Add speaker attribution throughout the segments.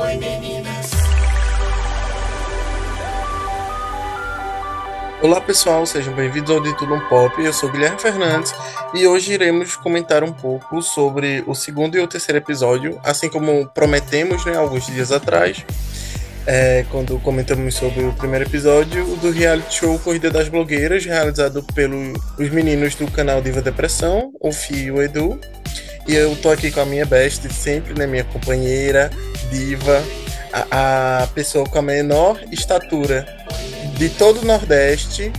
Speaker 1: Oi meninas. Olá pessoal, sejam bem-vindos ao De Tudo um Pop. Eu sou Guilherme Fernandes e hoje iremos comentar um pouco sobre o segundo e o terceiro episódio, assim como prometemos né, alguns dias atrás, é, quando comentamos sobre o primeiro episódio do reality show Corrida das Blogueiras, realizado pelos meninos do canal Diva Depressão, o Fio e o Edu. E eu tô aqui com a minha best sempre, né, minha companheira, diva, a, a pessoa com a menor estatura de todo o Nordeste,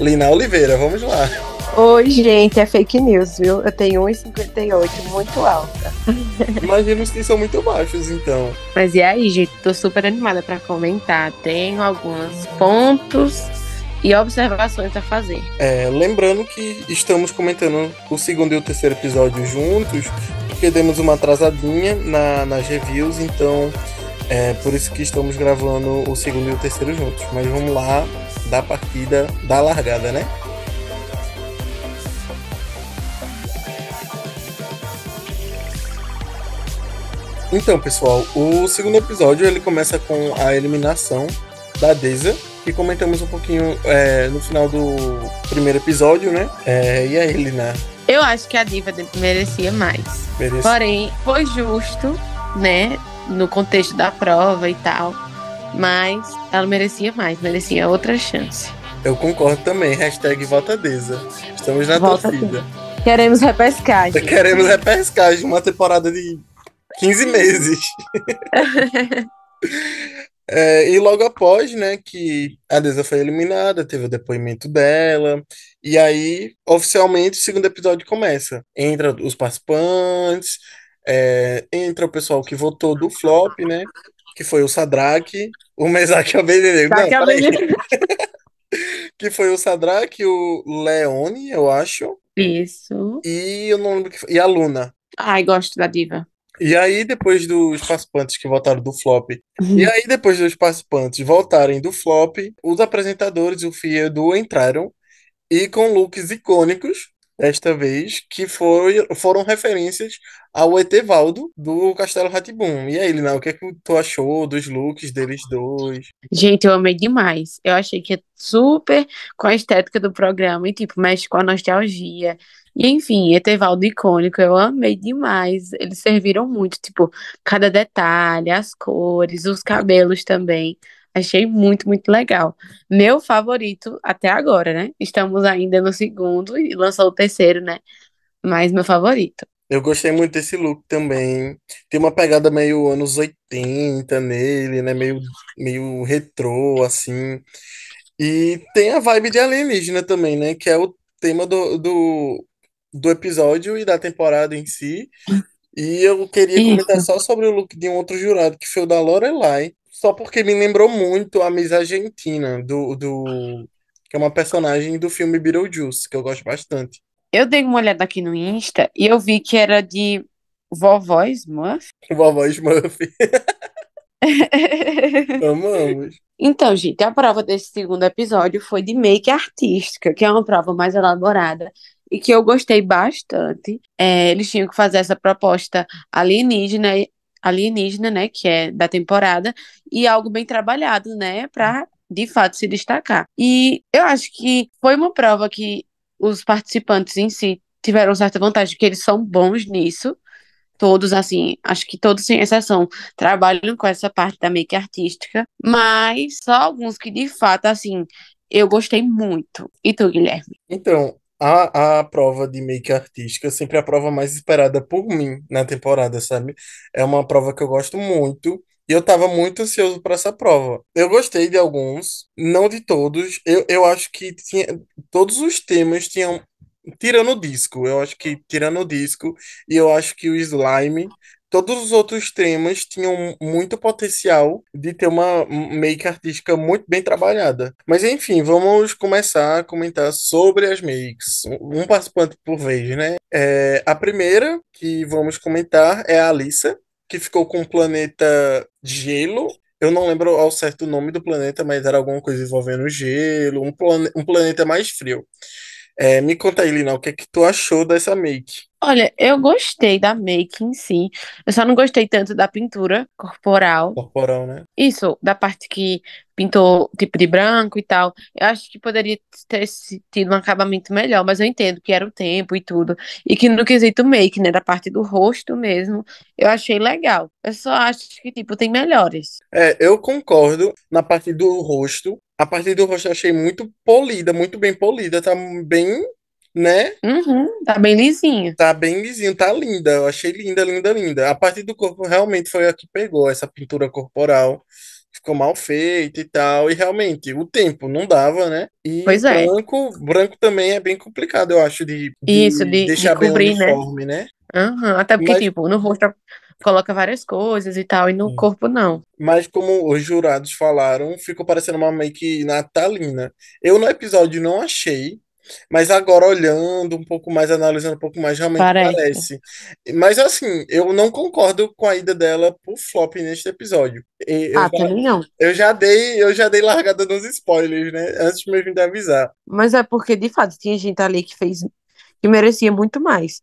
Speaker 1: Lina Oliveira. Vamos lá.
Speaker 2: Oi, gente, é fake news, viu? Eu tenho 1,58, muito alta.
Speaker 1: Imagino que são muito baixos, então.
Speaker 2: Mas e aí, gente? Tô super animada para comentar. Tenho alguns pontos e observações a fazer.
Speaker 1: É, lembrando que estamos comentando o segundo e o terceiro episódio juntos, porque demos uma atrasadinha na, nas reviews, então é por isso que estamos gravando o segundo e o terceiro juntos. Mas vamos lá, da partida, da largada, né? Então, pessoal, o segundo episódio ele começa com a eliminação da Deza, que comentamos um pouquinho é, no final do primeiro episódio, né? É, e aí, Lina?
Speaker 2: Eu acho que a diva merecia mais. Merecia. Porém, foi justo, né? no contexto da prova e tal. Mas ela merecia mais, merecia outra chance.
Speaker 1: Eu concordo também. Hashtag Votadeza. Estamos na Volta torcida.
Speaker 2: Queremos repescagem.
Speaker 1: Queremos repescagem, uma temporada de 15 meses. é, e logo após, né, que a Deza foi eliminada, teve o depoimento dela, e aí, oficialmente, o segundo episódio começa. Entra os participantes, é, entra o pessoal que votou do flop, né? Que foi o Sadraque, o Mesaque. Não, que foi o Sadraque, o Leone, eu acho.
Speaker 2: Isso.
Speaker 1: E eu não lembro que foi. E a Luna.
Speaker 2: Ai, gosto da diva.
Speaker 1: E aí, depois dos participantes que votaram do flop, uhum. e aí, depois dos participantes voltarem do flop, os apresentadores, o Fia e o Edu, entraram e com looks icônicos desta vez, que foi, foram referências ao Etevaldo do Castelo Ratibum. E aí, Lina, o que é que tu achou dos looks deles dois?
Speaker 2: Gente, eu amei demais. Eu achei que é super com a estética do programa e, tipo, mexe com a nostalgia. E, enfim, Etevaldo icônico, eu amei demais. Eles serviram muito, tipo, cada detalhe, as cores, os cabelos também. Achei muito, muito legal. Meu favorito até agora, né? Estamos ainda no segundo e lançou o terceiro, né? Mas meu favorito.
Speaker 1: Eu gostei muito desse look também. Tem uma pegada meio anos 80 nele, né? Meio, meio retrô, assim. E tem a vibe de alienígena também, né? Que é o tema do, do, do episódio e da temporada em si. E eu queria comentar só sobre o look de um outro jurado, que foi o da Lorelai só porque me lembrou muito a Miss Argentina, do, do, que é uma personagem do filme Beetlejuice, que eu gosto bastante.
Speaker 2: Eu dei uma olhada aqui no Insta e eu vi que era de Vovó Smurf.
Speaker 1: Vovó Smurf. Amamos.
Speaker 2: Então, gente, a prova desse segundo episódio foi de make artística, que é uma prova mais elaborada e que eu gostei bastante. É, eles tinham que fazer essa proposta alienígena alienígena, né, que é da temporada, e algo bem trabalhado, né, para de fato se destacar. E eu acho que foi uma prova que os participantes em si tiveram certa vantagem, que eles são bons nisso. Todos, assim, acho que todos, sem exceção, trabalham com essa parte da make artística, mas só alguns que, de fato, assim, eu gostei muito. E tu, Guilherme?
Speaker 1: Então, a, a prova de make artística é sempre a prova mais esperada por mim na temporada, sabe? É uma prova que eu gosto muito. E eu tava muito ansioso para essa prova. Eu gostei de alguns, não de todos. Eu, eu acho que tinha, todos os temas tinham. Tirando o disco, eu acho que tirando o disco, e eu acho que o slime todos os outros temas tinham muito potencial de ter uma make artística muito bem trabalhada. Mas enfim, vamos começar a comentar sobre as makes. Um participante por vez, né? É, a primeira que vamos comentar é a Alissa, que ficou com o planeta Gelo. Eu não lembro ao certo o nome do planeta, mas era alguma coisa envolvendo gelo, um, um planeta mais frio. É, me conta aí, Lina, o que é que tu achou dessa make?
Speaker 2: Olha, eu gostei da make em si. Eu só não gostei tanto da pintura corporal.
Speaker 1: Corporal, né?
Speaker 2: Isso, da parte que pintou tipo de branco e tal. Eu acho que poderia ter tido um acabamento melhor, mas eu entendo que era o tempo e tudo. E que no quesito make, né, da parte do rosto mesmo, eu achei legal. Eu só acho que, tipo, tem melhores.
Speaker 1: É, eu concordo na parte do rosto. A parte do rosto eu achei muito polida, muito bem polida, tá bem, né?
Speaker 2: Uhum, tá bem lisinho.
Speaker 1: Tá bem lisinho, tá linda. Eu achei linda, linda, linda. A parte do corpo realmente foi a que pegou essa pintura corporal. Ficou mal feita e tal. E realmente, o tempo não dava, né? E
Speaker 2: Pois é.
Speaker 1: branco, branco também é bem complicado, eu acho, de,
Speaker 2: Isso,
Speaker 1: de
Speaker 2: de, de
Speaker 1: deixar bem
Speaker 2: cobrir, né?
Speaker 1: uniforme, né?
Speaker 2: Aham, Até porque,
Speaker 1: Mas,
Speaker 2: tipo, no rosto coloca várias coisas e tal, e no corpo não.
Speaker 1: mas como os jurados falaram, ficou parecendo uma make natalina. Eu no episódio não achei. Mas agora olhando um pouco mais, analisando um pouco mais, realmente
Speaker 2: Parece.
Speaker 1: parece. Mas assim, eu não concordo com a ida dela pro flop neste episódio. Eu
Speaker 2: Ah,
Speaker 1: já,
Speaker 2: também não.
Speaker 1: eu já dei, eu já dei largada nos spoilers, né? Antes mesmo de avisar.
Speaker 2: Mas é porque, de fato, tinha gente ali que fez, que merecia muito mais.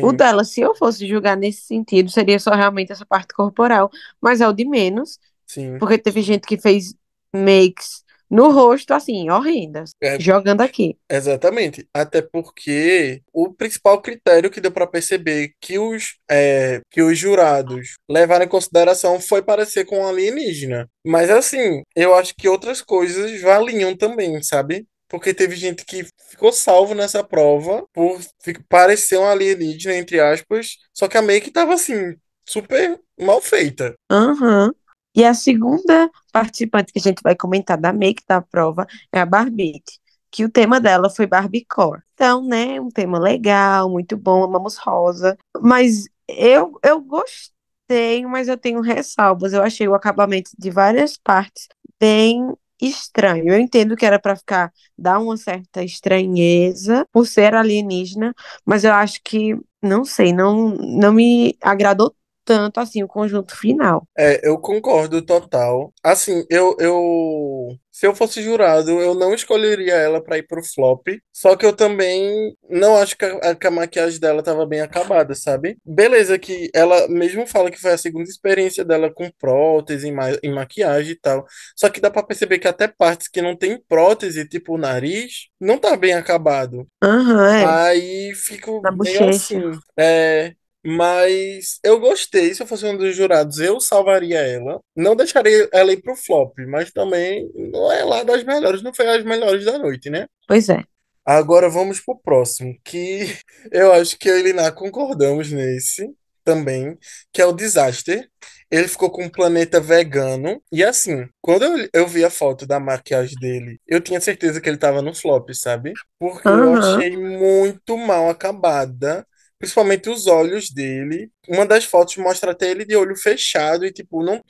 Speaker 2: O
Speaker 1: Sim,
Speaker 2: dela, se eu fosse julgar nesse sentido, seria só realmente essa parte corporal, mas é o de menos,
Speaker 1: sim.
Speaker 2: porque teve gente que fez makes no rosto, assim, horrendas,
Speaker 1: É,
Speaker 2: jogando aqui.
Speaker 1: exatamente. Até porque o principal critério que deu para perceber que os, é, que os jurados levaram em consideração foi parecer com um alienígena. Mas assim, eu acho que outras coisas valiam também, sabe? Porque teve gente que ficou salvo nessa prova por parecer um alienígena, entre aspas, só que a make tava assim, super mal feita.
Speaker 2: Aham. E a segunda participante que a gente vai comentar da make da prova é a Barbite, que o tema dela foi Barbiecore. Então, né, um tema legal, muito bom, amamos rosa. Mas eu, eu gostei, mas eu tenho ressalvas. Eu achei o acabamento de várias partes bem estranho. Eu entendo que era para ficar, dar uma certa estranheza por ser alienígena, mas eu acho que, não sei, não, não me agradou tanto assim o conjunto final.
Speaker 1: É, eu concordo total. Assim, eu, eu, se eu fosse jurado, eu não escolheria ela pra ir pro flop. Só que eu também não acho que a, que a maquiagem dela tava bem acabada, sabe? Beleza, que ela mesmo fala que foi a segunda experiência dela com prótese em, ma em maquiagem e tal. Só que dá pra perceber que até partes que não tem prótese, tipo o nariz, não tá bem acabado.
Speaker 2: Aham, é,
Speaker 1: Aí fico
Speaker 2: na
Speaker 1: meio
Speaker 2: bochecha.
Speaker 1: assim. É, mas eu gostei. Se eu fosse um dos jurados, eu salvaria ela. Não deixaria ela ir pro flop, mas também não é lá das melhores, não foi as melhores da noite, né?
Speaker 2: Pois é.
Speaker 1: Agora vamos pro próximo, que eu acho que eu e Liná concordamos nesse também, que é o Disaster. Ele ficou com um planeta vegano. E assim, quando eu, eu vi a foto da maquiagem dele, eu tinha certeza que ele tava no flop, sabe? Porque eu achei muito mal acabada. Principalmente os olhos dele. Uma das fotos mostra até ele de olho fechado e, tipo, não,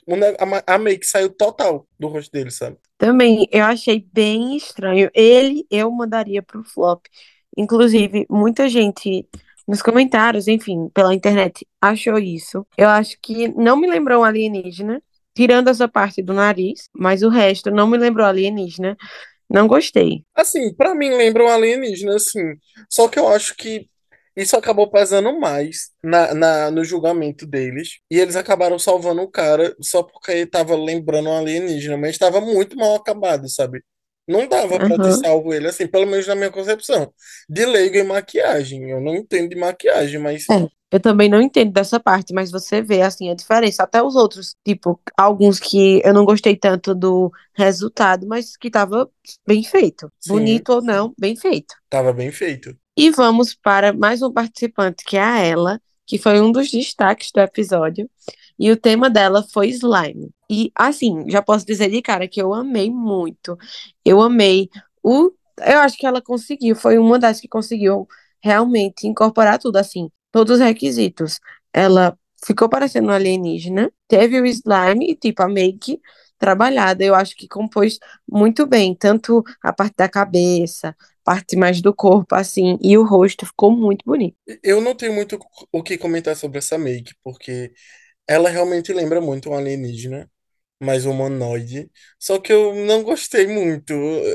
Speaker 1: a, a make saiu total do rosto dele, sabe?
Speaker 2: Também eu achei bem estranho. Ele eu mandaria pro flop. Inclusive, muita gente nos comentários, enfim, pela internet, achou isso. Eu acho que não me lembrou um alienígena, tirando essa parte do nariz, mas o resto não me lembrou alienígena. Não gostei.
Speaker 1: Assim, pra mim lembra um alienígena, assim. Só que eu acho que isso acabou pesando mais na, na- no julgamento deles. E eles acabaram salvando o cara só porque ele tava lembrando um alienígena, mas estava muito mal acabado, sabe? Não dava pra ter
Speaker 2: Aham.
Speaker 1: salvo ele, assim, pelo menos na minha concepção. De leigo em maquiagem. Eu não entendo de maquiagem, mas
Speaker 2: É, eu também não entendo dessa parte, mas você vê assim a diferença. Até os outros, tipo, alguns que eu não gostei tanto do resultado, mas que tava bem feito.
Speaker 1: sim,
Speaker 2: Bonito ou não, bem feito.
Speaker 1: tava bem feito.
Speaker 2: E vamos para mais um participante, que é a ela, que foi um dos destaques do episódio. E o tema dela foi slime. E assim, já posso dizer de cara que eu amei muito. Eu amei o. Eu acho que ela conseguiu, foi uma das que conseguiu realmente incorporar tudo, assim, todos os requisitos. Ela ficou parecendo alienígena, teve o slime e, tipo, a make trabalhada. Eu acho que compôs muito bem, tanto a parte da cabeça, parte mais do corpo, assim, e o rosto ficou muito bonito.
Speaker 1: Eu não tenho muito o que comentar sobre essa make, porque ela realmente lembra muito um alienígena. mais humanoide. Só que eu não gostei muito.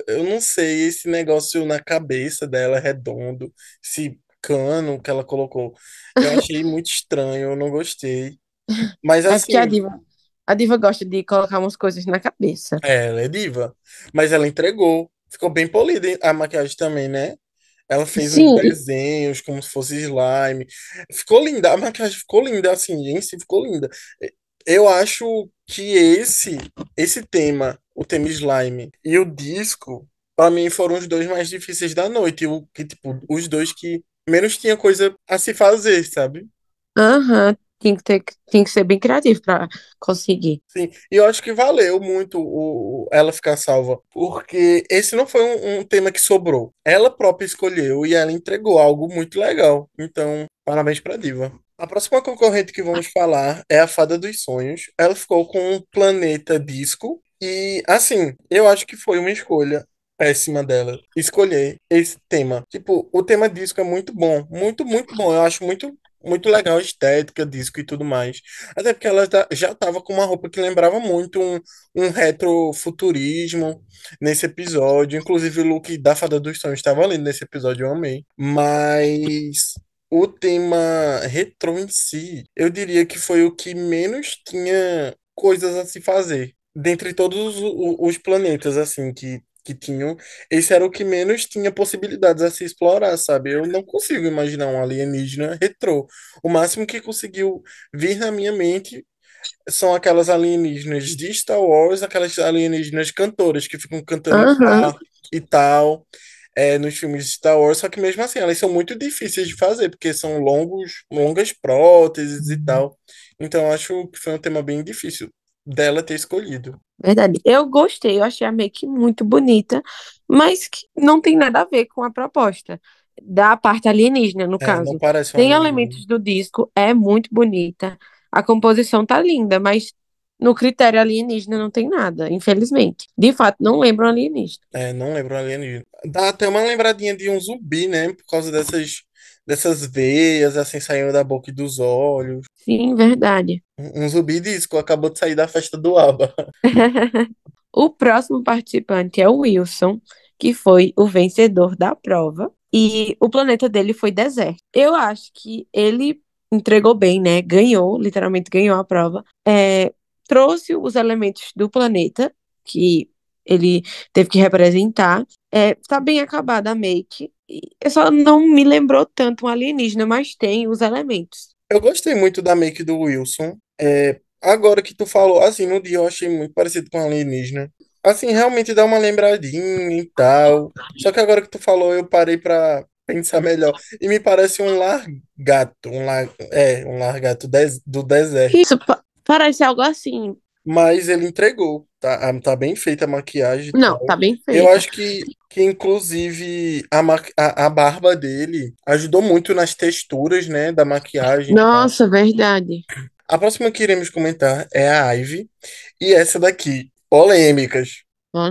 Speaker 1: Eu não sei, esse negócio na cabeça dela redondo, esse cano que ela colocou. Eu achei muito estranho, eu não gostei. Mas
Speaker 2: É porque a
Speaker 1: assim,
Speaker 2: diva, a diva gosta de colocar umas coisas na cabeça.
Speaker 1: é, ela é diva. Mas ela entregou. Ficou bem polida a maquiagem também, né? Ela fez uns
Speaker 2: Sim,
Speaker 1: desenhos como se fosse slime. Ficou linda, a maquiagem ficou linda, assim, em si ficou linda. Eu acho que esse esse tema, o tema slime e o disco, pra mim foram os dois mais difíceis da noite, o que tipo, os dois que menos tinha coisa a se fazer, sabe?
Speaker 2: aham, tem que ter, tem que ser bem criativo pra conseguir.
Speaker 1: Sim, e eu acho que valeu muito o, ela ficar salva, porque esse não foi um, um tema que sobrou. Ela própria escolheu e ela entregou algo muito legal. Então, parabéns pra Diva. A próxima concorrente que vamos falar é a Fada dos Sonhos. Ela ficou com o Planeta Disco e, assim, eu acho que foi uma escolha péssima dela escolher esse tema. Tipo, o tema disco é muito bom, muito, muito bom. Eu acho muito Muito legal a estética, disco e tudo mais. Até porque ela tá- já estava com uma roupa que lembrava muito um, um retrofuturismo nesse episódio. Inclusive, o look da Fada dos Sonhos estava lindo nesse episódio, eu amei. Mas o tema retrô em si, eu diria que foi o que menos tinha coisas a se fazer. Dentre todos os, os planetas, assim, que. Que tinham, esse era o que menos tinha possibilidades a se explorar, sabe? Eu não consigo imaginar um alienígena retrô. O máximo que conseguiu vir na minha mente são aquelas alienígenas de Star Wars, aquelas alienígenas cantoras que ficam cantando ah, e tal, é, nos filmes de Star Wars, só que mesmo assim elas são muito difíceis de fazer, porque são longos, longas próteses e tal. Então acho que foi um tema bem difícil dela ter escolhido.
Speaker 2: verdade. Eu gostei, eu achei a make muito bonita, mas que não tem nada a ver com a proposta da parte alienígena, no
Speaker 1: É,
Speaker 2: caso. Tem
Speaker 1: alienígena.
Speaker 2: elementos do disco, é muito bonita, a composição tá linda, mas no critério alienígena não tem nada, infelizmente. De fato, não lembro um alienígena.
Speaker 1: É, não lembro um alienígena. Dá até uma lembradinha de um zumbi, né? Por causa dessas, dessas veias, assim, saindo da boca e dos olhos.
Speaker 2: Sim, verdade.
Speaker 1: Um um zumbi disco acabou de sair da festa do ABBA.
Speaker 2: O próximo participante é o Wilson, que foi o vencedor da prova, e o planeta dele foi deserto. Eu acho que ele entregou bem, né? Ganhou, literalmente ganhou a prova. É, trouxe os elementos do planeta que ele teve que representar. É, tá bem acabada a make. Eu só não me lembrou tanto um alienígena, mas tem os elementos.
Speaker 1: Eu gostei muito da make do Wilson. É, agora que tu falou, assim, no dia eu achei muito parecido com alienígena. Assim, realmente dá uma lembradinha e tal. Só que agora que tu falou, eu parei pra pensar melhor. E me parece um largato, um lar, é, um largato des- do deserto.
Speaker 2: Isso pa- parece algo assim.
Speaker 1: Mas ele entregou, tá, tá bem feita a maquiagem
Speaker 2: Não, tá
Speaker 1: tal.
Speaker 2: bem
Speaker 1: Eu
Speaker 2: feita.
Speaker 1: acho que, que inclusive, a, a, a barba dele ajudou muito nas texturas, né, da maquiagem.
Speaker 2: Nossa, verdade.
Speaker 1: A próxima que iremos comentar é a Ivy, e essa daqui, polêmicas.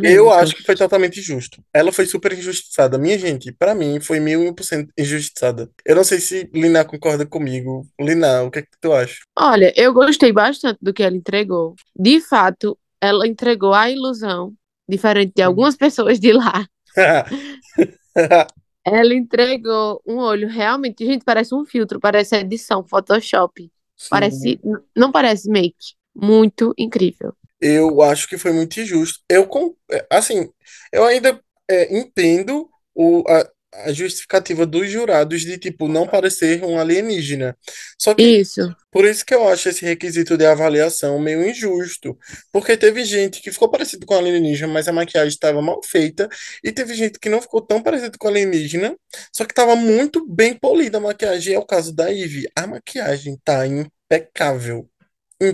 Speaker 1: Eu acho que foi totalmente justo. Ela foi super injustiçada. Minha gente, pra mim, foi mil e um por cento injustiçada. Eu não sei se Lina concorda comigo. Lina, o que é que tu acha?
Speaker 2: Olha, eu gostei bastante do que ela entregou. De fato, ela entregou a ilusão, diferente de algumas pessoas de lá. Ela entregou um olho realmente, gente, parece um filtro, parece edição, Photoshop. Parece,
Speaker 1: Sim.
Speaker 2: n- não parece make. Muito incrível.
Speaker 1: Eu acho que foi muito injusto. Eu, com- é, assim, eu ainda é, entendo o, a, a justificativa dos jurados de, tipo, não parecer um alienígena. Só que,
Speaker 2: Isso,
Speaker 1: por isso que eu acho esse requisito de avaliação meio injusto. Porque teve gente que ficou parecido com alienígena, mas a maquiagem estava mal feita. E teve gente que não ficou tão parecido com alienígena, só que estava muito bem polida a maquiagem. É o caso da Ivy. A maquiagem tá impecável.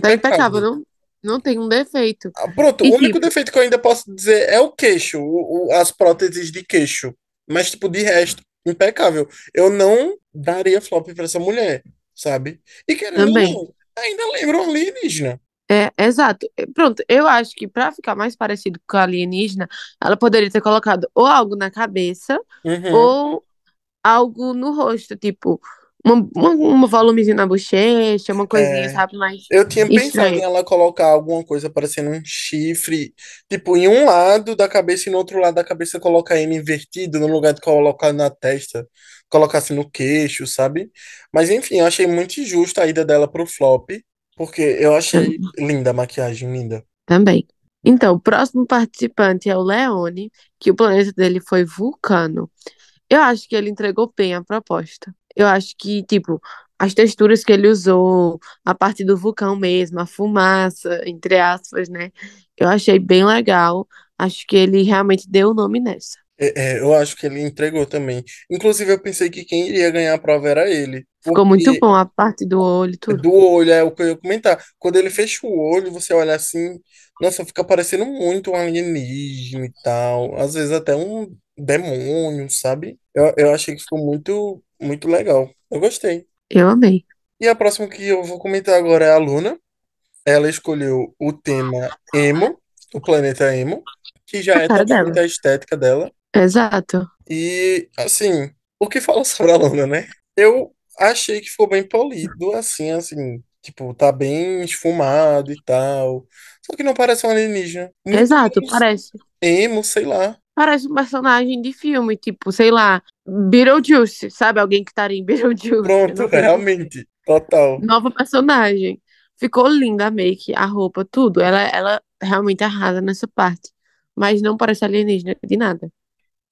Speaker 2: tá impecável,
Speaker 1: Impecável.
Speaker 2: não, não tem um defeito.
Speaker 1: Ah, Pronto, o
Speaker 2: E
Speaker 1: único
Speaker 2: tipo,
Speaker 1: defeito que eu ainda posso dizer é o queixo, o- o- as próteses de queixo. Mas, tipo, de resto, impecável. Eu não daria flop pra essa mulher, sabe? E querendo
Speaker 2: também.
Speaker 1: não, ainda lembra um alienígena.
Speaker 2: É, exato. Pronto, eu acho que pra ficar mais parecido com a alienígena, ela poderia ter colocado ou algo na cabeça
Speaker 1: Uhum,
Speaker 2: ou algo no rosto, tipo uma, uma, um volumezinho na bochecha, uma coisinha,
Speaker 1: É,
Speaker 2: sabe? Mais
Speaker 1: eu tinha pensado em ela colocar alguma coisa parecendo um chifre, tipo, em um lado da cabeça e no outro lado da cabeça colocar ele invertido, no lugar de colocar na testa, colocasse no queixo, sabe? Mas enfim, eu achei muito injusta a ida dela pro flop, porque eu achei linda a maquiagem, linda.
Speaker 2: Também. Então, o próximo participante é o Leone, que o planeta dele foi Vulcano. Eu acho que ele entregou bem a proposta. Eu acho que, tipo, as texturas que ele usou, a parte do vulcão mesmo, a fumaça, entre aspas, né? Eu achei bem legal. Acho que ele realmente deu o nome nessa.
Speaker 1: É, é, eu acho que ele entregou também. Inclusive, eu pensei que quem iria ganhar a prova era ele,
Speaker 2: Ficou muito bom a parte do olho tudo.
Speaker 1: Do olho, é o que eu ia comentar. Quando ele fecha o olho, você olha assim, nossa, fica parecendo muito um alienígena e tal. Às vezes até um demônio, sabe? Eu, eu achei que ficou muito, muito legal. Eu gostei.
Speaker 2: Eu amei.
Speaker 1: E a próxima que eu vou comentar agora é a Luna. Ela escolheu o tema emo, o planeta emo, que já
Speaker 2: A
Speaker 1: é
Speaker 2: dela.
Speaker 1: totalmente a estética dela.
Speaker 2: Exato.
Speaker 1: E, assim, o que fala sobre a Luna, né? Eu achei que ficou bem polido, assim, assim. Tipo, tá bem esfumado e tal. Só que não parece um alienígena. Muito
Speaker 2: Exato, parece.
Speaker 1: emo, sei lá.
Speaker 2: Parece um personagem de filme, tipo, sei lá, Beetlejuice, sabe? Alguém que estaria em Beetlejuice,
Speaker 1: Pronto, realmente. Total.
Speaker 2: Nova personagem. Ficou linda a make, a roupa, tudo. Ela, ela realmente arrasa nessa parte. Mas não parece alienígena de nada.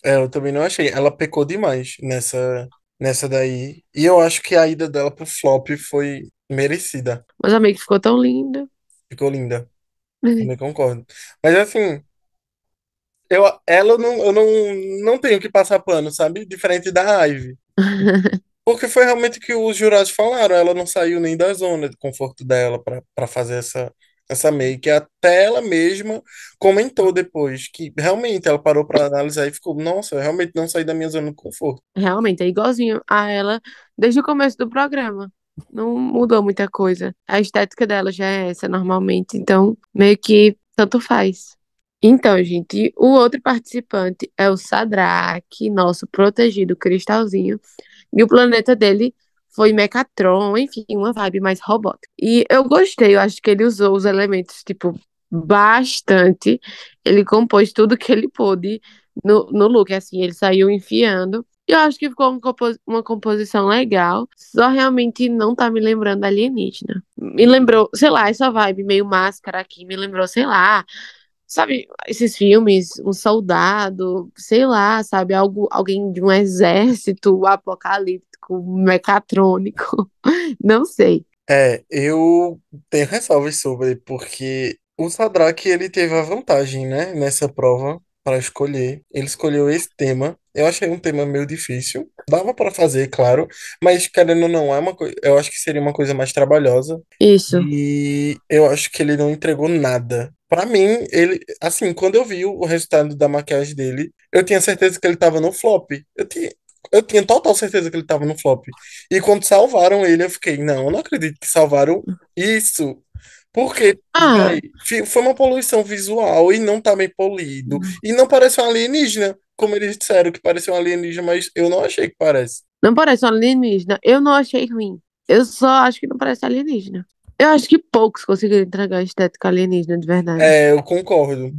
Speaker 1: É, eu também não achei. Ela pecou demais nessa, nessa daí. E eu acho que a ida dela pro flop foi merecida.
Speaker 2: Mas a make ficou tão linda.
Speaker 1: Ficou linda. Também concordo. Mas assim. Eu, ela não, eu não, não tenho que passar pano, sabe? Diferente da Ivy. Porque foi realmente o que os jurados falaram. Ela não saiu nem da zona de conforto dela pra pra fazer essa, essa make. Até ela mesma comentou depois que realmente ela parou pra analisar e ficou: Nossa, eu realmente não saí da minha zona de conforto.
Speaker 2: Realmente, é igualzinho a ela desde o começo do programa. Não mudou muita coisa. A estética dela já é essa normalmente, então meio que tanto faz. Então, gente, o outro participante é o Sadraque, nosso protegido cristalzinho, e o planeta dele foi Mechatron, enfim, uma vibe mais robótica. E eu gostei, eu acho que ele usou os elementos, tipo, bastante. Ele compôs tudo que ele pôde no, no look, assim, ele saiu enfiando. E eu acho que ficou uma, compo- uma composição legal, só realmente não tá me lembrando alienígena. Me lembrou, sei lá, essa vibe meio máscara aqui, me lembrou, sei lá, sabe, esses filmes, um soldado, sei lá, sabe, algo, alguém de um exército apocalíptico, mecatrônico, não sei.
Speaker 1: É, eu tenho ressalvas sobre, porque o Sadraque ele teve a vantagem, né, nessa prova para escolher. Ele escolheu esse tema. Eu achei um tema meio difícil. Dava para fazer, claro, mas querendo ou não, é uma coisa, eu acho que seria uma coisa mais trabalhosa.
Speaker 2: Isso,
Speaker 1: E eu acho que ele não entregou nada. Pra mim, ele, assim, quando eu vi o resultado da maquiagem dele, eu tinha certeza que ele tava no flop. Eu tinha, eu tinha total certeza que ele tava no flop. E quando salvaram ele, eu fiquei, não, eu não acredito que salvaram isso. Porque,
Speaker 2: ah,
Speaker 1: foi uma poluição visual e não tá bem polido. E não parece um alienígena, como eles disseram que parecia um alienígena, mas eu não achei que parece.
Speaker 2: não parece um alienígena, eu não achei ruim, eu só acho que não parece alienígena. Eu acho que poucos conseguiram entregar a estética alienígena de verdade.
Speaker 1: É, eu concordo.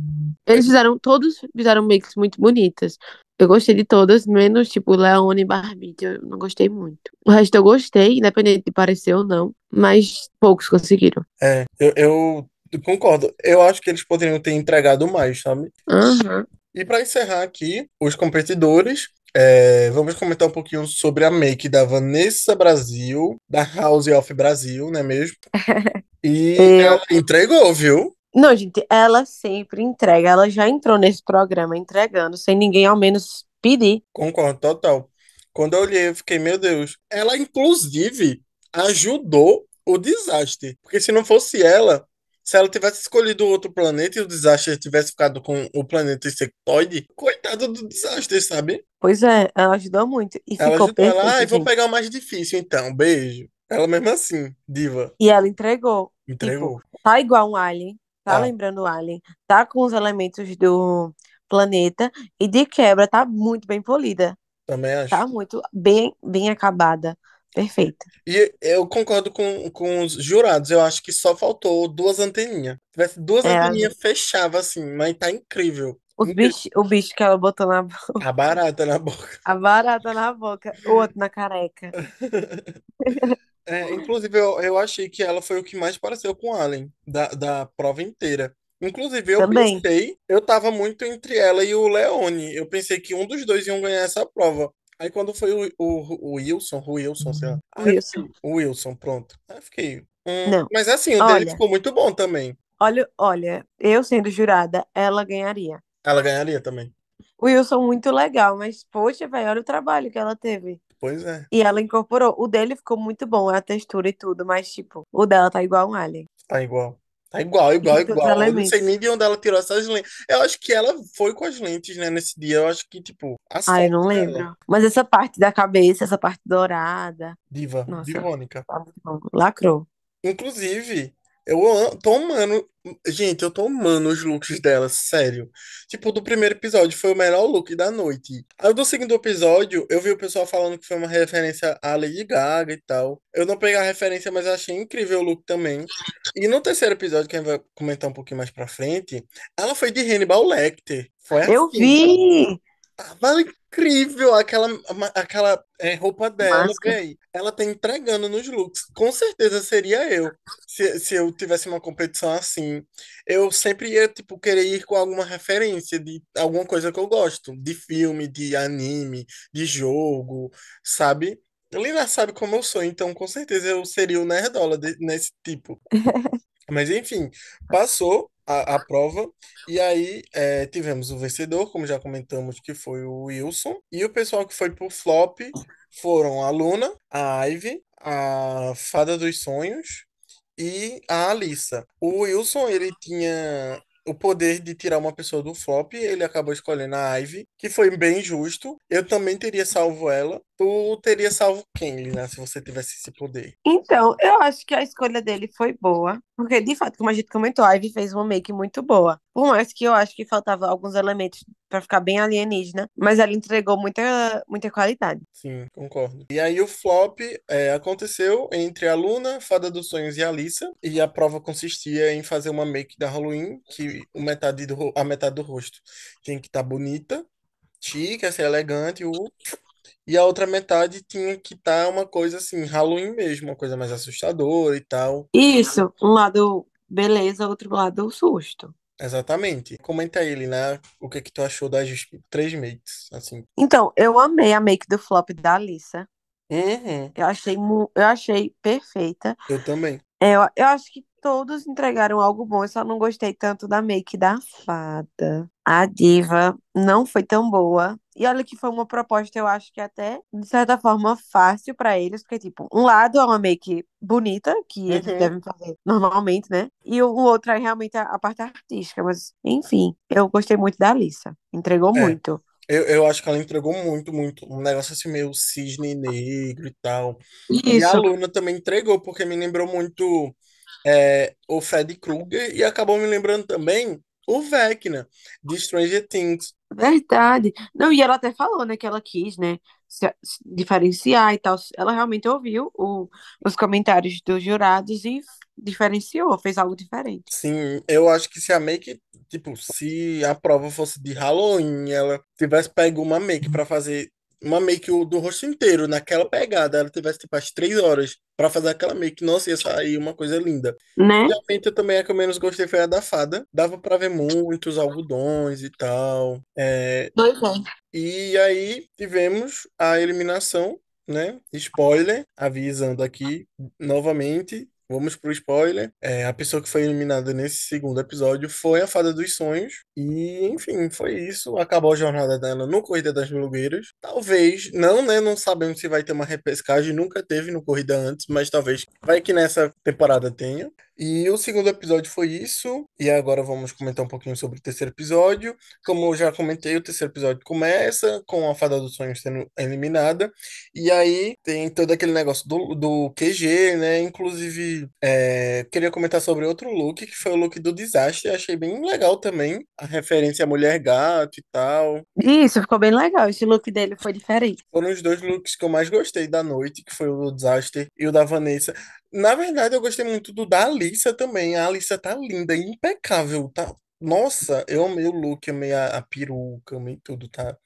Speaker 2: Eles fizeram, todos fizeram makes muito bonitas. Eu gostei de todas, menos, tipo, Leone e Barbie, eu não gostei muito. O resto eu gostei, independente de parecer ou não, mas poucos conseguiram.
Speaker 1: É, eu, eu concordo. Eu acho que eles poderiam ter entregado mais, sabe?
Speaker 2: Aham.
Speaker 1: E para encerrar aqui, os competidores, é, vamos comentar um pouquinho sobre a make da Vanessa Brasil, da House of Brasil, não é mesmo? E
Speaker 2: Eu...
Speaker 1: ela entregou, viu?
Speaker 2: Não, gente, ela sempre entrega. Ela já entrou nesse programa entregando, sem ninguém ao menos pedir.
Speaker 1: Concordo, total. Quando eu olhei, eu fiquei, meu Deus. Ela, inclusive, ajudou o desastre. Porque se não fosse ela, se ela tivesse escolhido outro planeta e o desastre tivesse ficado com o planeta insectoide, coitado do desastre, sabe?
Speaker 2: Pois é, ela ajudou muito. E
Speaker 1: Ela
Speaker 2: ficou
Speaker 1: ajudou ela,
Speaker 2: perfeito,
Speaker 1: ai, vou
Speaker 2: gente.
Speaker 1: pegar o mais difícil então, beijo. Ela mesmo assim, diva,
Speaker 2: E ela entregou. Tipo,
Speaker 1: entregou.
Speaker 2: tá igual um alien, tá
Speaker 1: Tá,
Speaker 2: lembrando o alien, tá com os elementos do planeta e de quebra tá muito bem polida,
Speaker 1: também acho.
Speaker 2: tá muito bem bem acabada. Perfeita.
Speaker 1: E eu concordo com, com os jurados. Eu acho que só faltou duas anteninhas. Se tivesse duas
Speaker 2: É,
Speaker 1: anteninhas, fechava assim, mas tá incrível. Incri-
Speaker 2: bicho, o bicho que ela botou na boca.
Speaker 1: A barata na boca.
Speaker 2: A barata na boca, o outro na careca.
Speaker 1: É, inclusive, eu, eu achei que ela foi o que mais pareceu com Allen, da, da prova inteira. Inclusive, eu
Speaker 2: Também.
Speaker 1: pensei, eu tava muito entre ela e o Leone. Eu pensei que um dos dois iam ganhar essa prova. Aí quando foi o, o, o Wilson, o Wilson, sei lá. Aí
Speaker 2: Wilson.
Speaker 1: o Wilson, pronto. Aí eu fiquei. hum,
Speaker 2: Não.
Speaker 1: Mas assim, o dele
Speaker 2: Olha.
Speaker 1: ficou muito bom também.
Speaker 2: Olha, olha, eu sendo jurada, ela ganharia.
Speaker 1: Ela ganharia também.
Speaker 2: O Wilson muito legal, mas poxa, velho, olha o trabalho que ela teve.
Speaker 1: Pois é.
Speaker 2: E ela incorporou. O dele ficou muito bom, a textura e tudo, mas tipo, o dela tá igual um alien.
Speaker 1: Tá igual. Tá igual, igual, igual. Eu não sei nem de onde ela tirou essas lentes. Eu acho que ela foi com as lentes, né, nesse dia. Eu acho que, tipo, a
Speaker 2: Ai, eu não lembro. Mas essa parte da cabeça, essa parte dourada.
Speaker 1: Diva,
Speaker 2: Nossa,
Speaker 1: divônica.
Speaker 2: tá. Lacrou.
Speaker 1: Inclusive, eu tô amando. Gente, eu tô amando os looks dela, sério. Tipo, do primeiro episódio foi o melhor look da noite. Aí do segundo episódio, eu vi o pessoal falando que foi uma referência à Lady Gaga e tal. Eu não peguei a referência, mas achei incrível o look também. E no terceiro episódio, que a gente vai comentar um pouquinho mais pra frente, ela foi de Hannibal Lecter. Foi
Speaker 2: Eu
Speaker 1: assim.
Speaker 2: vi!
Speaker 1: Tava incrível aquela, aquela é, roupa dela, véi. Ela tá entregando nos looks. Com certeza seria eu. Se, se eu tivesse uma competição assim. Eu sempre ia, tipo, querer ir com alguma referência de alguma coisa que eu gosto. De filme, de anime, de jogo, sabe? Lina sabe como eu sou, então com certeza eu seria o nerdola de- nesse tipo. Mas enfim, passou a, a prova e aí é, tivemos o vencedor, como já comentamos, que foi o Wilson. E o pessoal que foi pro flop foram a Luna, a Ivy, a Fada dos Sonhos e a Alissa. O Wilson, ele tinha o poder de tirar uma pessoa do flop, ele acabou escolhendo a Ivy, que foi bem justo. Eu também teria salvo ela. Tu teria salvo quem, Lina, se você tivesse esse poder?
Speaker 2: Então, eu acho que a escolha dele foi boa, porque de fato, como a gente comentou, a Ivy fez uma make muito boa. Por mais que eu acho que faltava alguns elementos pra ficar bem alienígena, mas ela entregou muita, muita qualidade.
Speaker 1: Sim, concordo. E aí o flop é, aconteceu entre a Luna, Fada dos Sonhos e a Alissa, e a prova consistia em fazer uma make da Halloween, que o metade do, a metade do rosto tinha que estar bonita, chique, ser elegante, o e a outra metade tinha que estar uma coisa assim, Halloween mesmo, uma coisa mais assustadora e tal.
Speaker 2: Isso, um lado beleza, outro lado susto.
Speaker 1: Exatamente. Comenta aí, né? O que que tu achou das três makes, assim.
Speaker 2: Então, eu amei a make do flop da Alissa.
Speaker 1: Uhum,
Speaker 2: Eu achei, eu achei perfeita.
Speaker 1: eu também.
Speaker 2: É, Eu, eu acho que todos entregaram algo bom. Eu só não gostei tanto da make da fada. A diva não foi tão boa. E olha que foi uma proposta, eu acho que até, de certa forma, fácil pra eles. Porque, tipo, um lado é uma make bonita, que eles
Speaker 1: Uhum.
Speaker 2: devem fazer normalmente, né? E o, o outro é realmente a, a parte artística. Mas, enfim, eu gostei muito da Alissa. Entregou
Speaker 1: É.
Speaker 2: muito.
Speaker 1: Eu, eu acho que ela entregou muito, muito. Um negócio assim meio cisne negro e tal. E a
Speaker 2: Isso,
Speaker 1: Luna também entregou, porque me lembrou muito é, o Freddy Krueger e acabou me lembrando também o Vecna, de Stranger Things.
Speaker 2: verdade. Não, e ela até falou, né, que ela quis, né, se, se diferenciar e tal. Ela realmente ouviu o- os comentários dos jurados e diferenciou, fez algo diferente.
Speaker 1: Sim, eu acho que se a make, tipo, se a prova fosse de Halloween, ela tivesse pego uma make pra fazer uma make do rosto inteiro, naquela pegada, ela tivesse tipo as três horas pra fazer aquela make, nossa, ia sair uma coisa linda.
Speaker 2: Né?
Speaker 1: Realmente também a que eu menos gostei foi a da fada. Dava pra ver muitos algodões e tal. É,
Speaker 2: Pois é.
Speaker 1: e aí tivemos a eliminação, né? Spoiler, avisando aqui novamente. Vamos pro spoiler. É, a pessoa que foi eliminada nesse segundo episódio foi a Fada dos Sonhos. E, enfim, foi isso. Acabou a jornada dela no Corrida das Blogueiras. Talvez, não, né? Não sabemos se vai ter uma repescagem. Nunca teve no Corrida antes, mas talvez vai que nessa temporada tenha. E o segundo episódio foi isso. E agora vamos comentar um pouquinho sobre o terceiro episódio. Como eu já comentei, o terceiro episódio começa com a Fada dos Sonhos sendo eliminada. E aí tem todo aquele negócio do, do QG, né? Inclusive, é, queria comentar sobre outro look, que foi o look do desastre. Achei bem legal também. A referência à mulher gato e tal.
Speaker 2: Isso, ficou bem legal. Esse look dele foi diferente.
Speaker 1: Foram os dois looks que eu mais gostei da noite, que foi o do Disaster e o da Vanessa. Na verdade, eu gostei muito do da Alissa também. A Alissa tá linda, impecável, tá? Nossa, eu amei o look, amei a, a peruca, amei tudo, tá?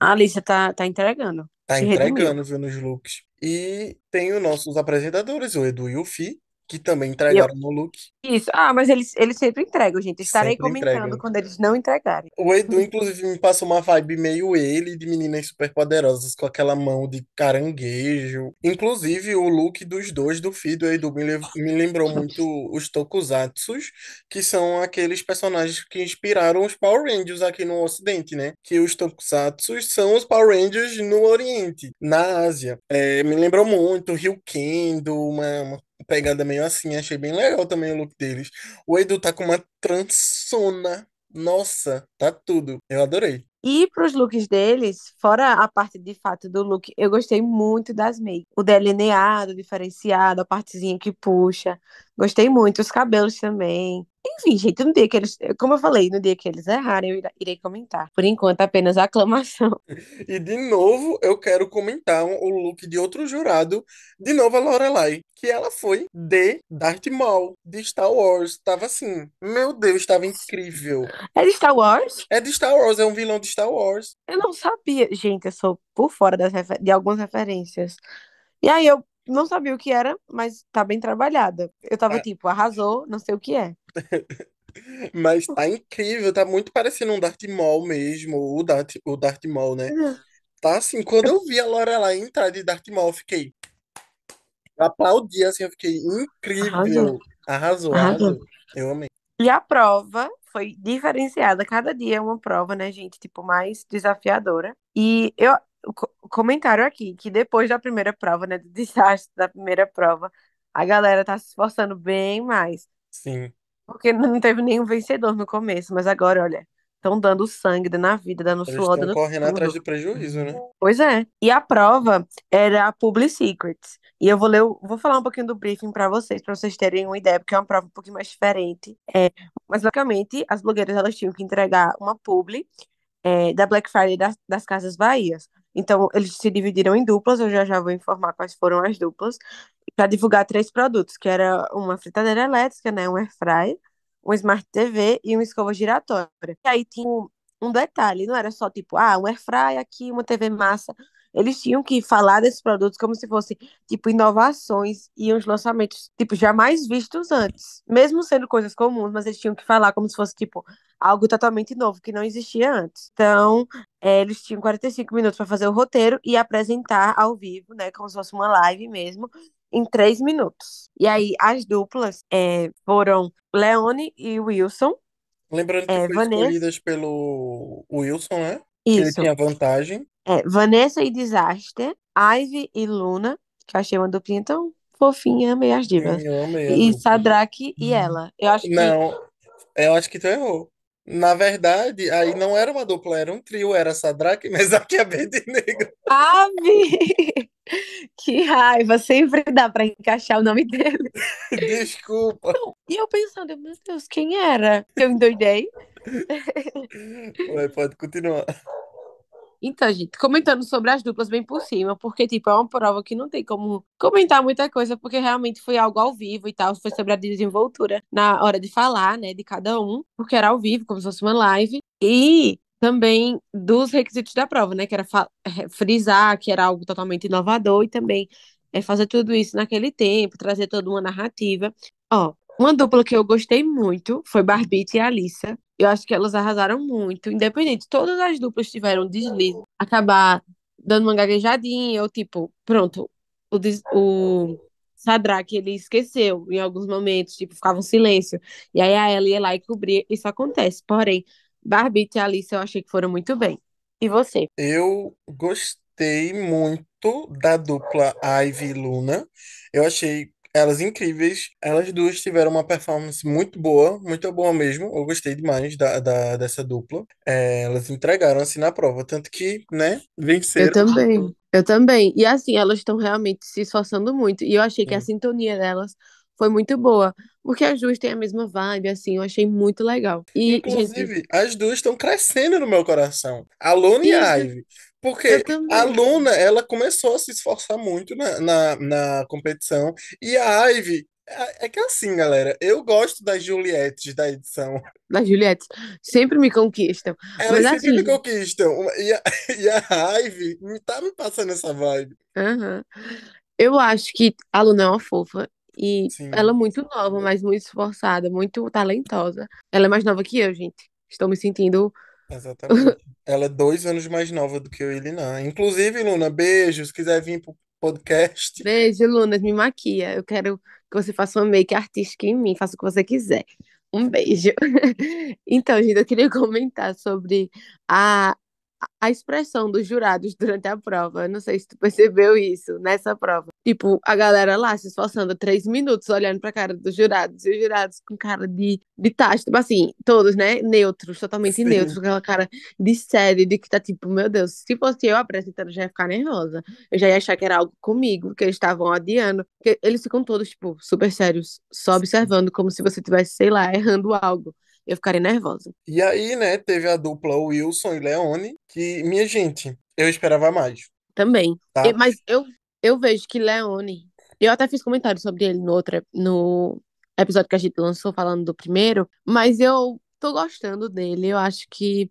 Speaker 2: A Alicia tá, tá entregando.
Speaker 1: Tá
Speaker 2: Se redimiu.
Speaker 1: entregando, viu, nos looks. E tem os nossos apresentadores, o Edu e o Fi, que também
Speaker 2: E eu,
Speaker 1: entregaram no look.
Speaker 2: isso. Ah, mas eles, eles sempre entregam, gente. Estarei
Speaker 1: Sempre
Speaker 2: comentando
Speaker 1: entregam.
Speaker 2: quando eles não entregarem.
Speaker 1: O Edu, inclusive, me passou uma vibe meio ele de meninas superpoderosas, com aquela mão de caranguejo. Inclusive, o look dos dois do Fi do Edu me, me lembrou muito os Tokusatsus, que são aqueles personagens que inspiraram os Power Rangers aqui no Ocidente, né? Que os Tokusatsus são os Power Rangers no Oriente, na Ásia. É, me lembrou muito o Ryukendo, uma, uma pegada meio assim. Achei bem legal também o look deles. O Edu tá com uma transona. Nossa, tá tudo. Eu adorei.
Speaker 2: E pros looks deles, fora a parte de fato do look, eu gostei muito das makes. O delineado, diferenciado, a partezinha que puxa. Gostei muito. Os cabelos também. Enfim, gente, no dia que eles. Como eu falei, no dia que eles errarem, eu irei comentar. Por enquanto, apenas aclamação.
Speaker 1: E de novo, eu quero comentar o look de outro jurado, de novo a Lorelai, que ela foi de Darth Maul, de Star Wars. Tava assim, meu Deus, estava incrível.
Speaker 2: É de Star Wars?
Speaker 1: É de Star Wars, é um vilão de Star Wars.
Speaker 2: Eu não sabia. Gente, eu sou por fora das de algumas referências. E aí eu não sabia o que era, mas tá bem trabalhada. Eu tava
Speaker 1: Ah,
Speaker 2: tipo, arrasou, não sei o que é.
Speaker 1: Mas tá incrível, tá muito parecendo um Darth Maul mesmo, o Darth, o Darth Maul, né? Tá assim, quando eu vi a Lorelai entrar de Darth Maul, eu fiquei, aplaudi, assim, eu fiquei
Speaker 2: Arrasou,
Speaker 1: incrível. Arrasou,
Speaker 2: arrasou.
Speaker 1: arrasou. Eu amei.
Speaker 2: E a prova foi diferenciada. Cada dia é uma prova, né, gente? Tipo, mais desafiadora. E eu, o co- comentário aqui, que depois da primeira prova, né, do desastre da primeira prova, a galera tá se esforçando bem mais.
Speaker 1: Sim.
Speaker 2: Porque não teve nenhum vencedor no começo, mas agora, olha, estão dando sangue, dando a vida, dando
Speaker 1: Eles
Speaker 2: suor,
Speaker 1: estão
Speaker 2: dando
Speaker 1: correndo atrás
Speaker 2: tudo.
Speaker 1: do prejuízo, né?
Speaker 2: Pois é. E a prova era a Public Secrets. E eu vou ler, vou falar um pouquinho do briefing para vocês, para vocês terem uma ideia, porque é uma prova um pouquinho mais diferente. É, mas basicamente, as blogueiras elas tinham que entregar uma publi é, da Black Friday das, das Casas Bahias. Então, eles se dividiram em duplas, eu já já vou informar quais foram as duplas, para divulgar três produtos, que era uma fritadeira elétrica, né, um air fryer, um Smart TV e uma escova giratória. E aí tinha um, detalhe, não era só tipo, ah, um air fryer aqui, uma TV massa. Eles tinham que falar desses produtos como se fossem, tipo, inovações e uns lançamentos, tipo, jamais vistos antes. Mesmo sendo coisas comuns, mas eles tinham que falar como se fosse, tipo, algo totalmente novo que não existia antes. Então, é, eles tinham 45 minutos para fazer o roteiro e apresentar ao vivo, né, como se fosse uma live mesmo, em três minutos. E aí, as duplas é, foram Leone e Wilson,
Speaker 1: Lembrando que
Speaker 2: é,
Speaker 1: foi
Speaker 2: Vanessa,
Speaker 1: escolhidas pelo Wilson, né? Que ele
Speaker 2: isso,
Speaker 1: tinha vantagem.
Speaker 2: É, Vanessa e Disaster, Ivy e Luna, que eu achei uma duplinha tão fofinha, meio as divas,
Speaker 1: eu amei a
Speaker 2: e. Sadraque e ela. Eu acho que
Speaker 1: Não, eu acho que tu errou. Na verdade, aí não era uma dupla, era um trio, era Sadraque, Mesaque e Abednego.
Speaker 2: Ave! Que raiva, sempre dá pra encaixar o nome dele.
Speaker 1: Desculpa.
Speaker 2: E eu pensando, meu Deus, quem era? Eu endoidei.
Speaker 1: Vai, pode continuar.
Speaker 2: Então, gente, comentando sobre as duplas bem por cima, porque, tipo, é uma prova que não tem como comentar muita coisa, porque realmente foi algo ao vivo e tal, foi sobre a desenvoltura na hora de falar, né, de cada um, porque era ao vivo, como se fosse uma live, e também dos requisitos da prova, né, que era eh, frisar que era algo totalmente inovador e também é, fazer tudo isso naquele tempo, trazer toda uma narrativa. Ó, uma dupla que eu gostei muito foi Barbite e Alissa. Eu acho que elas arrasaram muito, independente. Todas as duplas tiveram deslize, acabar dando uma gaguejadinha, ou tipo, pronto, o, des- o Sadraque, ele esqueceu em alguns momentos, tipo, ficava um silêncio. E aí a ela ia lá e cobria, isso acontece. Porém, Barbite e Alice eu achei que foram muito bem. E você?
Speaker 1: Eu gostei muito da dupla Ivy e Luna. Eu achei elas incríveis. Elas duas tiveram uma performance muito boa, muito boa mesmo. Eu gostei demais da, da- dessa dupla. É, elas entregaram assim na prova, tanto que, né,
Speaker 2: Eu
Speaker 1: venceram.
Speaker 2: também. Eu também. E assim, elas estão realmente se esforçando muito. E eu achei que a
Speaker 1: Sim.
Speaker 2: sintonia delas foi muito boa. Porque as duas têm a mesma vibe, assim, eu achei muito legal. E, gente,
Speaker 1: Inclusive, as duas estão crescendo no meu coração. A Luna e a Ivy. Porque a. Luna, ela começou a se esforçar muito na, na, na competição. E a Ivy, é é que assim, galera, eu gosto das Juliettes da edição.
Speaker 2: Das Juliettes sempre me conquistam. Mas
Speaker 1: Elas sempre me
Speaker 2: assim,
Speaker 1: conquistam. E a, e a Ivy me tá me passando essa vibe.
Speaker 2: aham. Eu acho que a Luna é uma fofa. E ela é
Speaker 1: Sim,
Speaker 2: muito nova, mas muito esforçada, muito talentosa. Ela é mais nova que eu, gente. Estou me sentindo.
Speaker 1: exatamente. Ela é dois anos mais nova do que eu e Lina. Inclusive, Luna, beijo. Se quiser vir pro podcast.
Speaker 2: Beijo, Luna, me maquia. Eu quero que você faça uma make artística em mim, faça o que você quiser. Um beijo. Então, gente, eu queria comentar sobre a, a expressão dos jurados durante a prova. Eu não sei se tu percebeu isso nessa prova. Tipo, a galera lá se esforçando três minutos olhando pra cara dos jurados, e os jurados com cara de, de tacho, tipo assim, todos, né? Neutros, totalmente neutros,
Speaker 1: Sim.
Speaker 2: com aquela cara de série, de que tá tipo, meu Deus, se fosse eu apresentando, eu já ia ficar nervosa. Eu já ia achar que era algo comigo, que eles estavam adiando. Porque eles ficam todos, tipo, super sérios, só observando, como se você tivesse, sei lá, errando algo. Eu ficaria nervosa.
Speaker 1: E aí, né, teve a dupla Wilson e Leone, que, minha gente, eu esperava mais,
Speaker 2: Também.
Speaker 1: Tá?
Speaker 2: mas eu, eu vejo que Leone. Eu até fiz comentário sobre ele no outro, no episódio que a gente lançou falando do primeiro, mas eu tô gostando dele. Eu acho que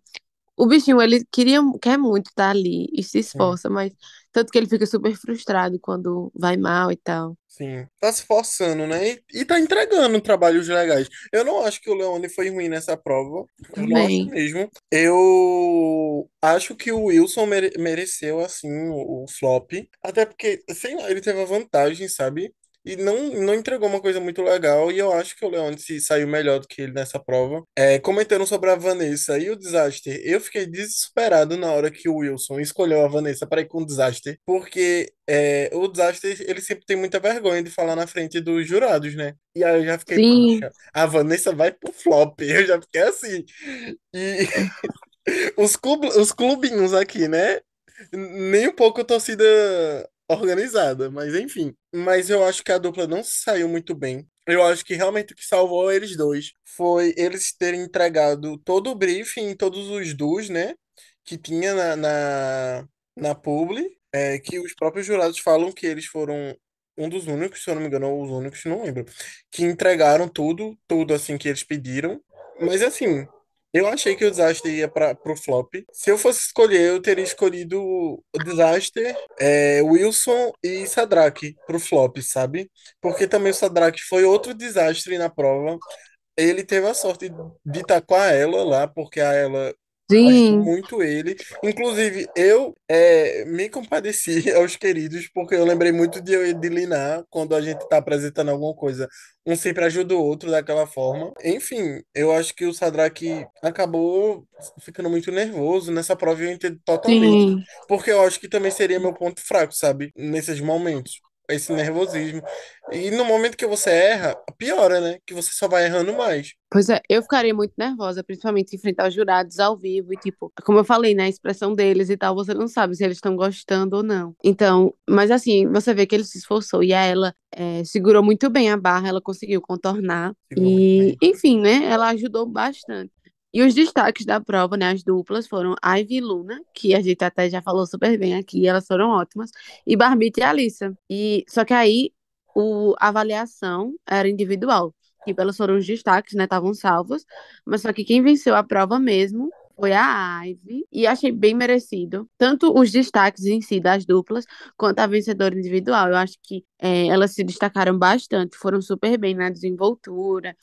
Speaker 2: o bichinho, ele queria, quer muito estar ali e se
Speaker 1: Sim,
Speaker 2: esforça, mas tanto que ele fica super frustrado quando vai mal e tal.
Speaker 1: sim. Tá se forçando, né? E, e tá entregando trabalhos legais. Eu não acho que o Leone foi ruim nessa prova. Eu não acho
Speaker 2: Também.
Speaker 1: mesmo. Eu acho que o Wilson mere- mereceu, assim, o, o flop. Até porque, sei lá, ele teve a vantagem, sabe? E não, não entregou uma coisa muito legal. E eu acho que o Leone se saiu melhor do que ele nessa prova. É, comentando sobre a Vanessa e o Disaster, eu fiquei desesperado na hora que o Wilson escolheu a Vanessa para ir com o Disaster. Porque é, o Disaster, ele sempre tem muita vergonha de falar na frente dos jurados, né? E aí eu já fiquei,
Speaker 2: Sim,
Speaker 1: poxa, a Vanessa vai pro flop. Eu já fiquei assim. E os, club, os clubinhos aqui, né? Nem um pouco torcida organizada, mas enfim. Mas eu acho que a dupla não saiu muito bem. Eu acho que realmente o que salvou eles dois foi eles terem entregado todo o briefing, todos os do's, né? Que tinha na, na, na publi, é, que os próprios jurados falam que eles foram um dos únicos, se eu não me engano, ou os únicos, não lembro, que entregaram tudo, tudo assim que eles pediram. Mas assim, eu achei que o Disaster ia para pro flop. Se eu fosse escolher, eu teria escolhido o Disaster, é, Wilson e Sadraque pro flop, sabe? Porque também o Sadraque foi outro desastre na prova. Ele teve a sorte de estar com a ela lá, porque a ela
Speaker 2: sim.
Speaker 1: muito ele. Inclusive, eu é, me compadeci aos queridos, porque eu lembrei muito de eu e de Linar, quando a gente está apresentando alguma coisa. Um sempre ajuda o outro daquela forma. Enfim, eu acho que o Sadraque acabou ficando muito nervoso nessa prova, eu entendo totalmente.
Speaker 2: Sim.
Speaker 1: Porque eu acho que também seria meu ponto fraco, sabe? Nesses momentos. Esse nervosismo. E no momento que você erra, piora, né? Que você só vai errando mais.
Speaker 2: Pois é, eu ficaria muito nervosa, principalmente enfrentar os jurados ao vivo e, tipo, como eu falei, né, a expressão deles e tal, você não sabe se eles estão gostando ou não. Então, mas assim, você vê que ele se esforçou e a ela é, segurou muito bem a barra, ela conseguiu contornar
Speaker 1: Segurou
Speaker 2: e, enfim, né, ela ajudou bastante. E os destaques da prova, né, as duplas foram Ivy e Luna, que a gente até já falou super bem aqui, elas foram ótimas, e Barbie e Alissa. E, só que aí, o, a avaliação era individual. Tipo, elas foram os destaques, né? Estavam salvos. Mas só que quem venceu a prova mesmo foi a Ivy. E achei bem merecido. Tanto os destaques em si das duplas, quanto a vencedora individual. Eu acho que é, elas se destacaram bastante. Foram super bem na desenvoltura,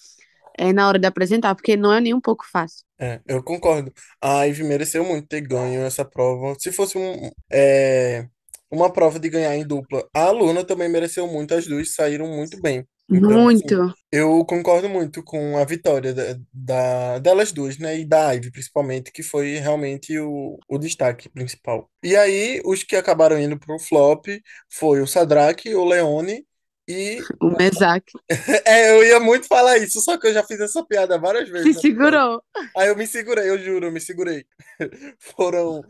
Speaker 2: é, na hora de apresentar, porque não é nem um pouco fácil.
Speaker 1: É, eu concordo. A Ivy mereceu muito ter ganho essa prova. Se fosse um, é, uma prova de ganhar em dupla, a Luna também mereceu muito. As duas saíram muito bem. Então, assim,
Speaker 2: Muito.
Speaker 1: eu concordo muito com a vitória da, da- delas duas, né? E da Ivy, principalmente, que foi realmente o, o destaque principal. E aí, os que acabaram indo pro flop foi o Sadraque, o Leone E.
Speaker 2: O Mesaque.
Speaker 1: é, eu ia muito falar isso, só que eu já fiz essa piada várias vezes.
Speaker 2: Se segurou.
Speaker 1: Aí eu me segurei, eu juro, eu me segurei. Foram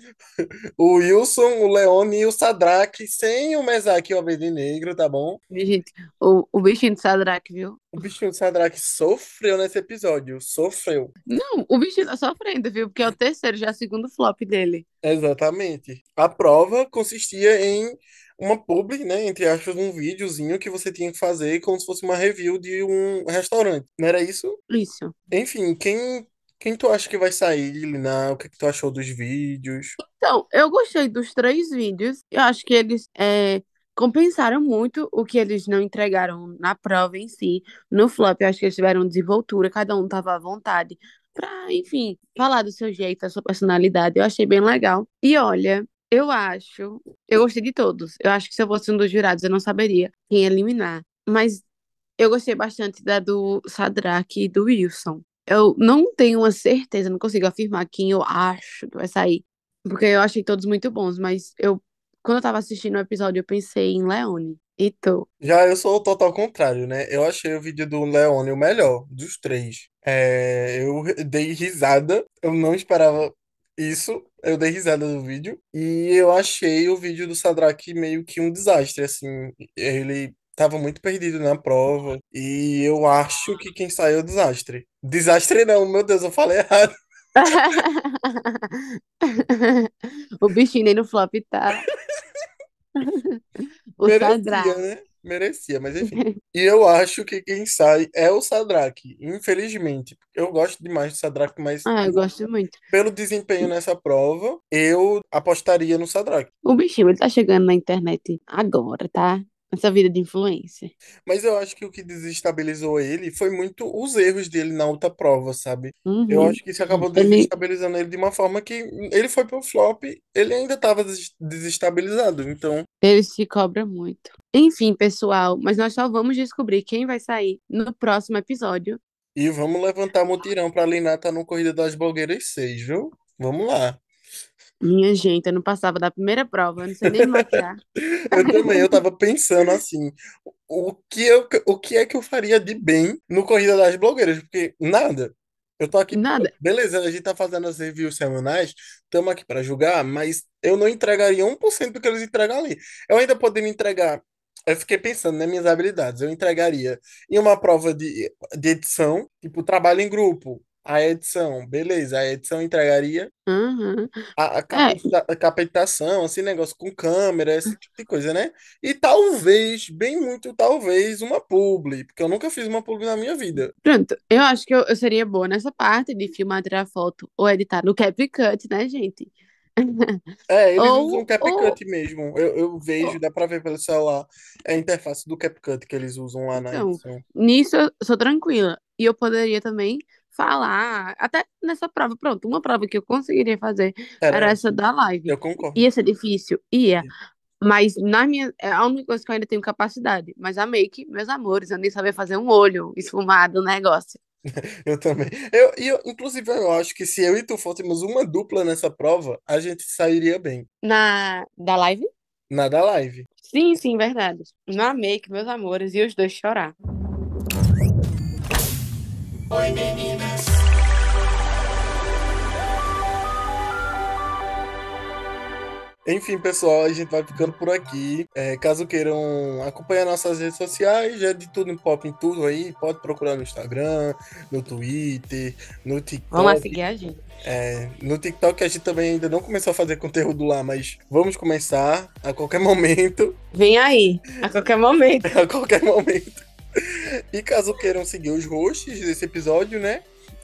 Speaker 1: o Wilson, o Leone e o Sadraque, sem o Mesaque e o Abed Negro, tá bom?
Speaker 2: Gente, o, o bichinho de Sadraque, viu?
Speaker 1: O bichinho de Sadraque sofreu nesse episódio, sofreu.
Speaker 2: Não, o bichinho tá sofrendo, viu? Porque é o terceiro, já é o segundo flop dele.
Speaker 1: Exatamente. A prova consistia em uma publi, né, entre aspas, um videozinho que você tinha que fazer como se fosse uma review de um restaurante. Não era isso?
Speaker 2: Isso.
Speaker 1: Enfim, quem quem tu acha que vai sair, Lina? O que, que tu achou dos vídeos?
Speaker 2: Então, eu gostei dos três vídeos. Eu acho que eles é, compensaram muito o que eles não entregaram na prova em si. No flop, eu acho que eles tiveram desenvoltura, cada um tava à vontade pra, enfim, falar do seu jeito, da sua personalidade. Eu achei bem legal. E olha, eu acho, eu gostei de todos. Eu acho que se eu fosse um dos jurados, eu não saberia quem eliminar. Mas eu gostei bastante da do Sadraque e do Wilson. Eu não tenho uma certeza, não consigo afirmar quem eu acho que vai sair. Porque eu achei todos muito bons, mas eu, quando eu tava assistindo o episódio, eu pensei em Leone. E tu?
Speaker 1: Já eu sou o total contrário, né? Eu achei o vídeo do Leone o melhor dos três. É, eu dei risada, eu não esperava isso, eu dei risada no vídeo. E eu achei o vídeo do Sadraque meio que um desastre, assim. Ele tava muito perdido na prova. E eu acho que quem saiu é o desastre. Desastre não, meu Deus, eu falei errado.
Speaker 2: o bichinho nem no flop tá. o Sadraque.
Speaker 1: né? Merecia, mas enfim. E eu acho que quem sai é o Sadraque, infelizmente. Eu gosto demais do Sadraque, mas
Speaker 2: Ah, eu gosto muito.
Speaker 1: pelo desempenho nessa prova, eu apostaria no Sadraque.
Speaker 2: O bichinho, ele tá chegando na internet agora, tá? Essa vida de influência.
Speaker 1: Mas eu acho que o que desestabilizou ele foi muito os erros dele na outra prova, sabe? Eu
Speaker 2: Uhum.
Speaker 1: acho que isso acabou desestabilizando ele de uma forma que ele foi pro flop, ele ainda estava desestabilizado. Então,
Speaker 2: ele se cobra muito. Enfim, pessoal, mas nós só vamos descobrir quem vai sair no próximo episódio.
Speaker 1: e vamos levantar mutirão pra Lina estar no Corrida das Blogueiras 6, viu? Vamos lá.
Speaker 2: Minha gente, eu não passava da primeira prova, eu não sei nem me maquiar.
Speaker 1: Eu também, eu tava pensando assim, o que eu, o que é que eu faria de bem no Corrida das Blogueiras? Porque nada. Eu tô aqui,
Speaker 2: Nada.
Speaker 1: beleza, a gente tá fazendo as reviews semanais, estamos aqui para julgar, mas eu não entregaria 1% do que eles entregam ali. Eu ainda poderia entregar, eu fiquei pensando nas minhas habilidades, eu entregaria em uma prova de, de edição, tipo trabalho em grupo, a edição, beleza, a edição entregaria
Speaker 2: Uhum.
Speaker 1: a, a
Speaker 2: É,
Speaker 1: capacita- a capacitação, assim, negócio com câmera, esse tipo de coisa, né? E talvez, bem muito talvez, uma publi, porque eu nunca fiz uma publi na minha vida.
Speaker 2: pronto. Eu acho que eu, eu seria boa nessa parte de filmar, tirar foto ou editar no CapCut, né, gente?
Speaker 1: É, eles usam
Speaker 2: Ou,
Speaker 1: o CapCut
Speaker 2: ou,
Speaker 1: mesmo. Eu, eu vejo,
Speaker 2: ou-
Speaker 1: dá pra ver pelo celular. É a interface do CapCut que eles usam lá na
Speaker 2: Então,
Speaker 1: edição.
Speaker 2: nisso eu sou tranquila. E eu poderia também falar, até nessa prova, pronto, uma prova que eu conseguiria fazer
Speaker 1: Era
Speaker 2: era
Speaker 1: essa.
Speaker 2: da live.
Speaker 1: Eu concordo.
Speaker 2: Ia ser difícil? Ia. Mas na minha, é a única coisa que eu ainda tenho capacidade. Mas a make, meus amores, eu nem sabia fazer um olho esfumado, um negócio.
Speaker 1: Eu também. Eu, e eu, inclusive, eu acho que se eu e tu fôssemos uma dupla nessa prova, a gente sairia bem.
Speaker 2: Na, da live?
Speaker 1: Na da live.
Speaker 2: Sim, sim, verdade. Na make, meus amores, e os dois chorar.
Speaker 1: Enfim, pessoal, a gente vai ficando por aqui. É, caso queiram acompanhar nossas redes sociais, já é de tudo em pop em tudo aí, pode procurar no Instagram, no Twitter, no
Speaker 2: Vamos lá
Speaker 1: TikTok.
Speaker 2: seguir a gente.
Speaker 1: É, no TikTok a gente também ainda não começou a fazer conteúdo lá, mas vamos começar a qualquer momento.
Speaker 2: Vem aí, a qualquer momento.
Speaker 1: A qualquer momento. E caso queiram seguir os hosts desse episódio, né?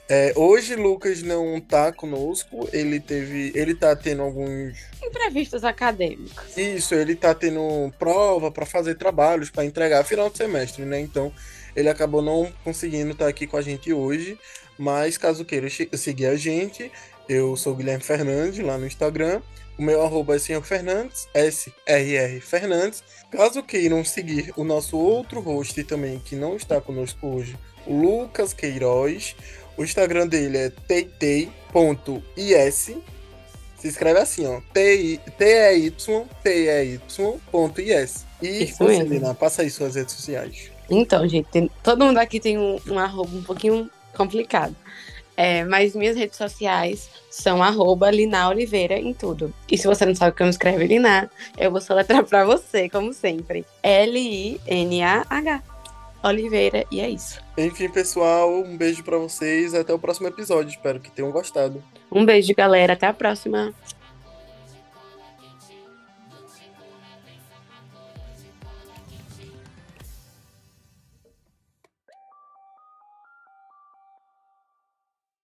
Speaker 1: É, hoje Lucas não tá conosco, ele teve. Ele tá tendo alguns
Speaker 2: Imprevistos acadêmicos.
Speaker 1: Isso, ele tá tendo prova para fazer trabalhos para entregar final de semestre, né? Então, ele acabou não conseguindo estar aqui com a gente hoje, mas caso queira seguir a gente, eu sou o Guilherme Fernandes lá no Instagram. O meu arroba é Senhor Fernandes, SRR Fernandes. Caso queiram seguir o nosso outro host também, que não está conosco hoje, Lucas Queiroz. O Instagram dele é teitei.is. Se escreve assim, ó. T-E-Y-T-E-Y.is. E
Speaker 2: Isso.
Speaker 1: Lina, passa aí suas redes sociais.
Speaker 2: Então, gente, tem- todo mundo aqui tem um, um arroba um pouquinho complicado. É, mas minhas redes sociais são arroba Lina Oliveira em tudo. E se você não sabe como escreve Lina, eu vou soletrar pra você, como sempre. L-I-N-A-H. Oliveira, e é isso.
Speaker 1: Enfim, pessoal, um beijo pra vocês. Até o próximo episódio. Espero que tenham gostado.
Speaker 2: Um beijo, galera. Até a próxima.